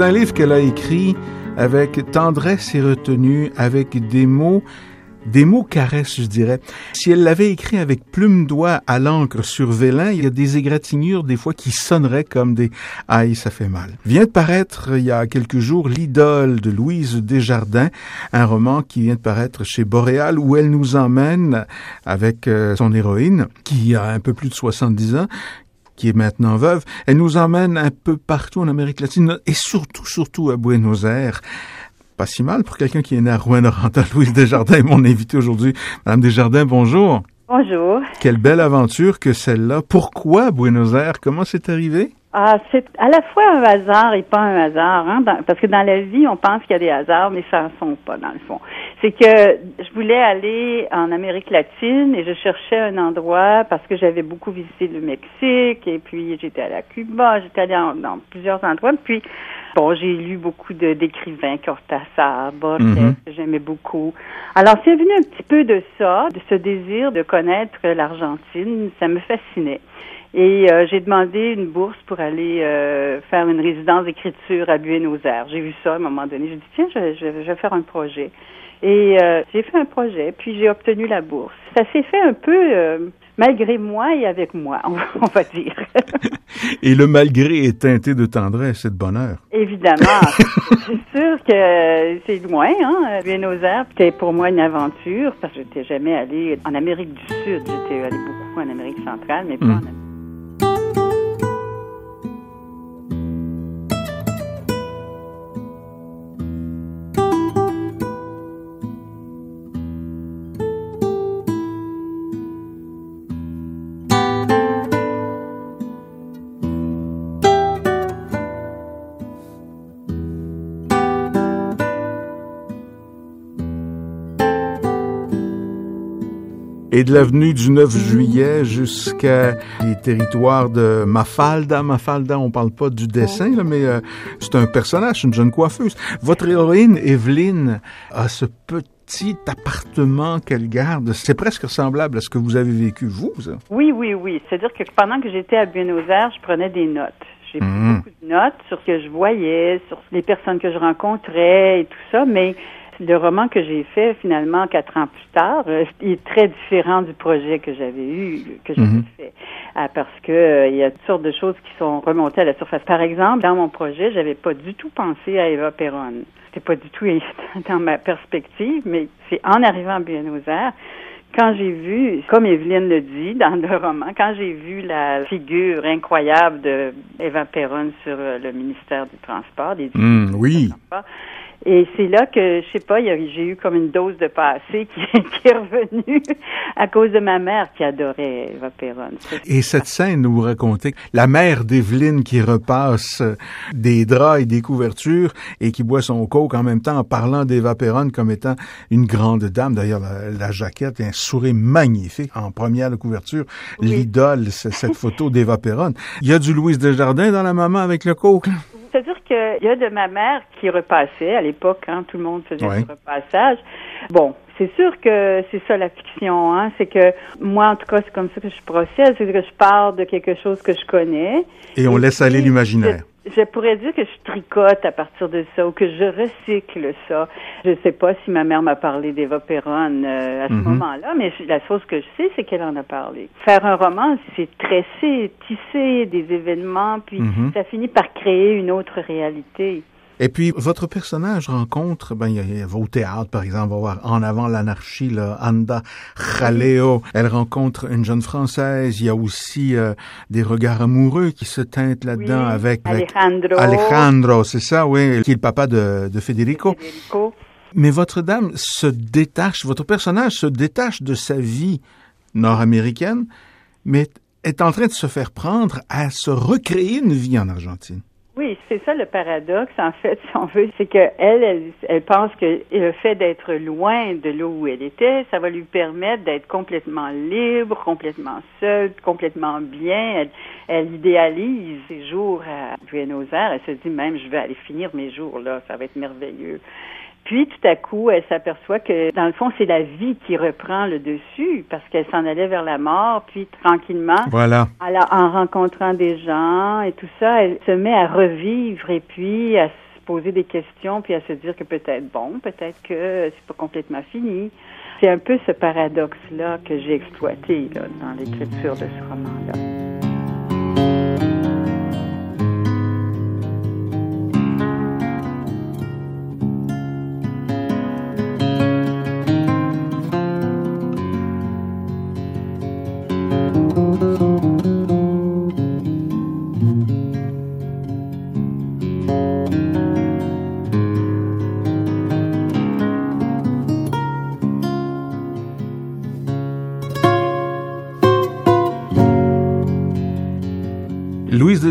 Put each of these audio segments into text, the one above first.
C'est un livre qu'elle a écrit avec tendresse et retenue, avec des mots des mots caresses, je dirais. Si elle l'avait écrit avec plume d'oie à l'encre sur vélin, il y a des égratignures des fois qui sonneraient comme des aïe, ça fait mal. Vient de paraître il y a quelques jours l'idole de Louise Desjardins, un roman qui vient de paraître chez Boréal où elle nous emmène avec euh, son héroïne qui a un peu plus de 70 ans qui est maintenant veuve, elle nous emmène un peu partout en Amérique latine et surtout, surtout à Buenos Aires pas si mal pour quelqu'un qui est né à Rouen-Noranda. Louise Desjardins est mon invité aujourd'hui. Madame Desjardins, bonjour. Bonjour. Quelle belle aventure que celle-là. Pourquoi Buenos Aires? Comment c'est arrivé? Ah, c'est à la fois un hasard et pas un hasard, hein, parce que dans la vie, on pense qu'il y a des hasards, mais ça ne sont pas dans le fond. C'est que je voulais aller en Amérique latine et je cherchais un endroit parce que j'avais beaucoup visité le Mexique et puis j'étais à Cuba, j'étais allée dans plusieurs endroits. Puis bon, j'ai lu beaucoup d'écrivains, Cortázar, Borges, mm-hmm. que j'aimais beaucoup. Alors c'est venu un petit peu de ça, de ce désir de connaître l'Argentine, ça me fascinait. Et euh, j'ai demandé une bourse pour aller euh, faire une résidence d'écriture à Buenos Aires. J'ai vu ça à un moment donné. J'ai dit, tiens, je, je, vais faire un projet. Et euh, j'ai fait un projet, puis j'ai obtenu la bourse. Ça s'est fait un peu malgré moi et avec moi, on, va dire. et le malgré est teinté de tendresse et de bonheur. Évidemment. c'est sûr que c'est loin, hein, Buenos Aires. C'était pour moi une aventure parce que je n'étais jamais allée en Amérique du Sud. J'étais allée beaucoup en Amérique centrale, mais pas hmm. en Amérique et de l'avenue du 9 juillet jusqu'à les territoires de Mafalda. Mafalda, on parle pas du dessin, mais euh, c'est un personnage, une jeune coiffeuse. Votre héroïne, Evelyne, a ce petit appartement qu'elle garde. C'est presque semblable à ce que vous avez vécu, vous, ça? Oui, oui, oui. C'est-à-dire que pendant que j'étais à Buenos Aires, je prenais des notes. J'ai pris mmh. beaucoup de notes sur ce que je voyais, sur les personnes que je rencontrais et tout ça, mais le roman que j'ai fait finalement quatre ans plus tard euh, est très différent du projet que j'avais eu, que j'avais mhm. fait, euh, parce que euh, il y a toutes sortes de choses qui sont remontées à la surface. Par exemple, dans mon projet, j'avais pas du tout pensé à Eva Perron. C'était pas du tout dans ma perspective, mais c'est en arrivant à Buenos Aires quand j'ai vu, comme Evelyne le dit dans le roman, quand j'ai vu la figure incroyable de Eva Perron sur le ministère du Transport, des mmh, oui. Et c'est là que, je sais pas, j'ai eu comme une dose de passé qui, est revenue à cause de ma mère qui adorait Eva Perron. Et cette scène où vous racontez la mère d'Evelyne qui repasse des draps et des couvertures et qui boit son coke en même temps en parlant d'Eva Perron comme étant une grande dame. D'ailleurs, la, jaquette est un sourire magnifique en première couverture. L'idole, c'est cette photo d'Eva Perron. Il y a du Louise Desjardins dans la maman avec le coke. Qu'il y a de ma mère qui repassait à l'époque, hein, tout le monde faisait ouais. repassage. Bon, c'est sûr que c'est ça la fiction, hein, c'est que moi en tout cas c'est comme ça que je procède, c'est que je parle de quelque chose que je connais. Et on laisse aller l'imaginaire je pourrais dire que je tricote à partir de ça ou que je recycle ça. Je ne sais pas si ma mère m'a parlé d'Eva Perron euh, à ce mhm. moment-là, mais la chose que je sais, c'est qu'elle en a parlé. Faire un roman, c'est tresser, tisser des événements, puis mhm. ça finit par créer une autre réalité. Et puis, votre personnage rencontre, ben, il y a, au théâtre, par exemple, on va voir En avant l'anarchie, là, Anda Jaleo. Elle rencontre une jeune Française. Il y a aussi euh, des regards amoureux qui se teintent là-dedans avec, Alejandro. Alejandro, c'est ça, oui, qui est le papa de, de Federico. Federico. Mais votre dame se détache, votre personnage se détache de sa vie nord-américaine, mais est en train de se faire prendre à se recréer une vie en Argentine. Oui, c'est ça le paradoxe, en fait, si on veut, c'est qu'elle, elle, pense que le fait d'être loin de là où elle était, ça va lui permettre d'être complètement libre, complètement seule, complètement bien. Elle, elle idéalise ses jours à Buenos Aires. Elle se dit même, je vais aller finir mes jours là, ça va être merveilleux. Puis tout à coup, elle s'aperçoit que dans le fond, c'est la vie qui reprend le dessus parce qu'elle s'en allait vers la mort, puis tranquillement, voilà. Alors, en rencontrant des gens et tout ça, elle se met à revivre et puis à poser des questions puis à se dire que peut-être bon, peut-être que c'est pas complètement fini. C'est un peu ce paradoxe-là que j'ai exploité dans l'écriture de ce roman-là.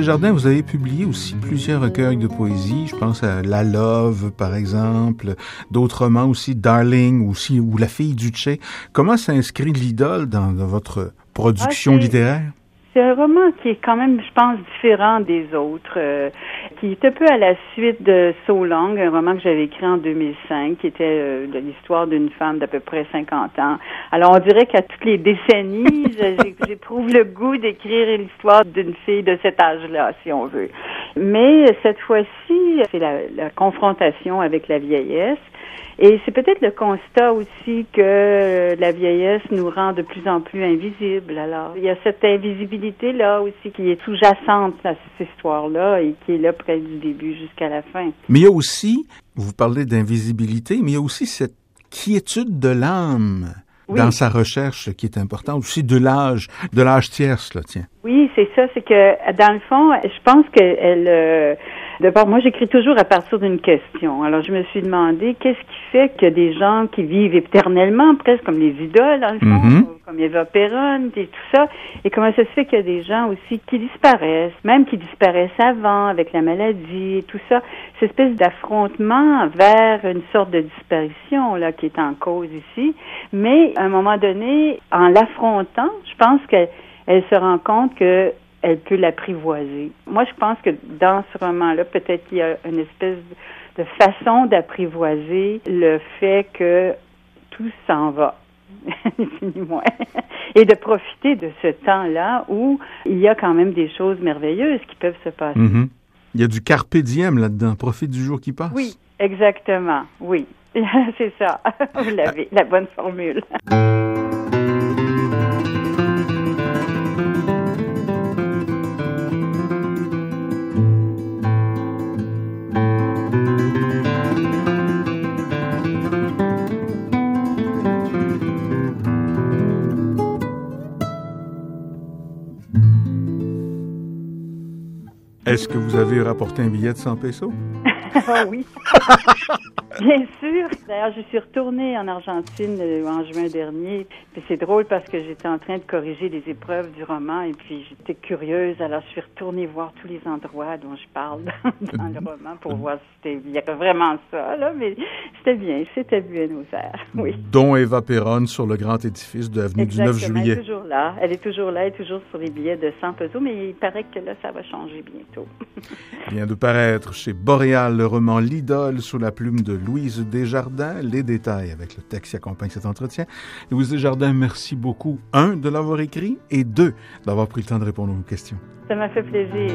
Desjardins, vous avez publié aussi plusieurs recueils de poésie. Je pense à La Love, par exemple, d'autres romans aussi, Darling aussi, ou La fille du Tché. Comment s'inscrit l'idole dans, votre production ah, littéraire? C'est un roman qui est quand même, je pense, différent des autres, euh, qui est un peu à la suite de So Long, un roman que j'avais écrit en 2005, qui était euh, l'histoire d'une femme d'à peu près 50 ans. Alors, on dirait qu'à toutes les décennies, j'éprouve le goût d'écrire l'histoire d'une fille de cet âge-là, si on veut. Mais cette fois-ci, c'est la, confrontation avec la vieillesse. Et c'est peut-être le constat aussi que la vieillesse nous rend de plus en plus invisibles. Alors, il y a cette invisibilité-là aussi qui est sous-jacente à cette histoire-là et qui est là près du début jusqu'à la fin. Mais il y a aussi, vous parlez d'invisibilité, mais il y a aussi cette quiétude de l'âme dans sa recherche qui est importante, aussi de l'âge, de l'âge tierce, là, tiens. Oui, c'est ça, c'est que dans le fond, je pense qu'elle... Euh, D'abord, moi, j'écris toujours à partir d'une question. Alors, je me suis demandé qu'est-ce qui fait que des gens qui vivent éternellement, presque comme les idoles, dans le fond, mm-hmm. comme Eva Perron et tout ça, et comment ça se fait qu'il y a des gens aussi qui disparaissent, même qui disparaissent avant, avec la maladie et tout ça. Cette espèce d'affrontement vers une sorte de disparition, là, qui est en cause ici. Mais, à un moment donné, en l'affrontant, je pense qu'elle se rend compte que elle peut l'apprivoiser. Moi, je pense que dans ce roman-là, peut-être qu'il y a une espèce de façon d'apprivoiser le fait que tout s'en va. et de profiter de ce temps-là où il y a quand même des choses merveilleuses qui peuvent se passer. Mm-hmm. Il y a du carpe diem là-dedans. Profite du jour qui passe. Oui, exactement. Oui, c'est ça. Vous l'avez, la bonne formule. Est-ce que vous avez rapporté un billet de 100 pesos? ah oui. Bien sûr. D'ailleurs, je suis retournée en Argentine euh, en juin dernier. Puis c'est drôle parce que j'étais en train de corriger les épreuves du roman et puis j'étais curieuse. Alors, je suis retournée voir tous les endroits dont je parle dans, le roman pour voir si c'était il y avait vraiment ça là. Mais c'était bien. C'était Buenos Aires. Oui. Dont Eva Perron sur le grand édifice de l'avenue du 9 juillet. Elle est toujours là. Elle est toujours là. Elle est toujours sur les billets de 100 pesos. Mais il paraît que là, ça va changer bientôt. vient de paraître chez Boréal le roman L'idole sous la plume de Louise Desjardins. Les détails avec le texte qui accompagne cet entretien. Louise Desjardins, merci beaucoup, un, de l'avoir écrit et deux, d'avoir pris le temps de répondre aux questions. Ça m'a fait plaisir.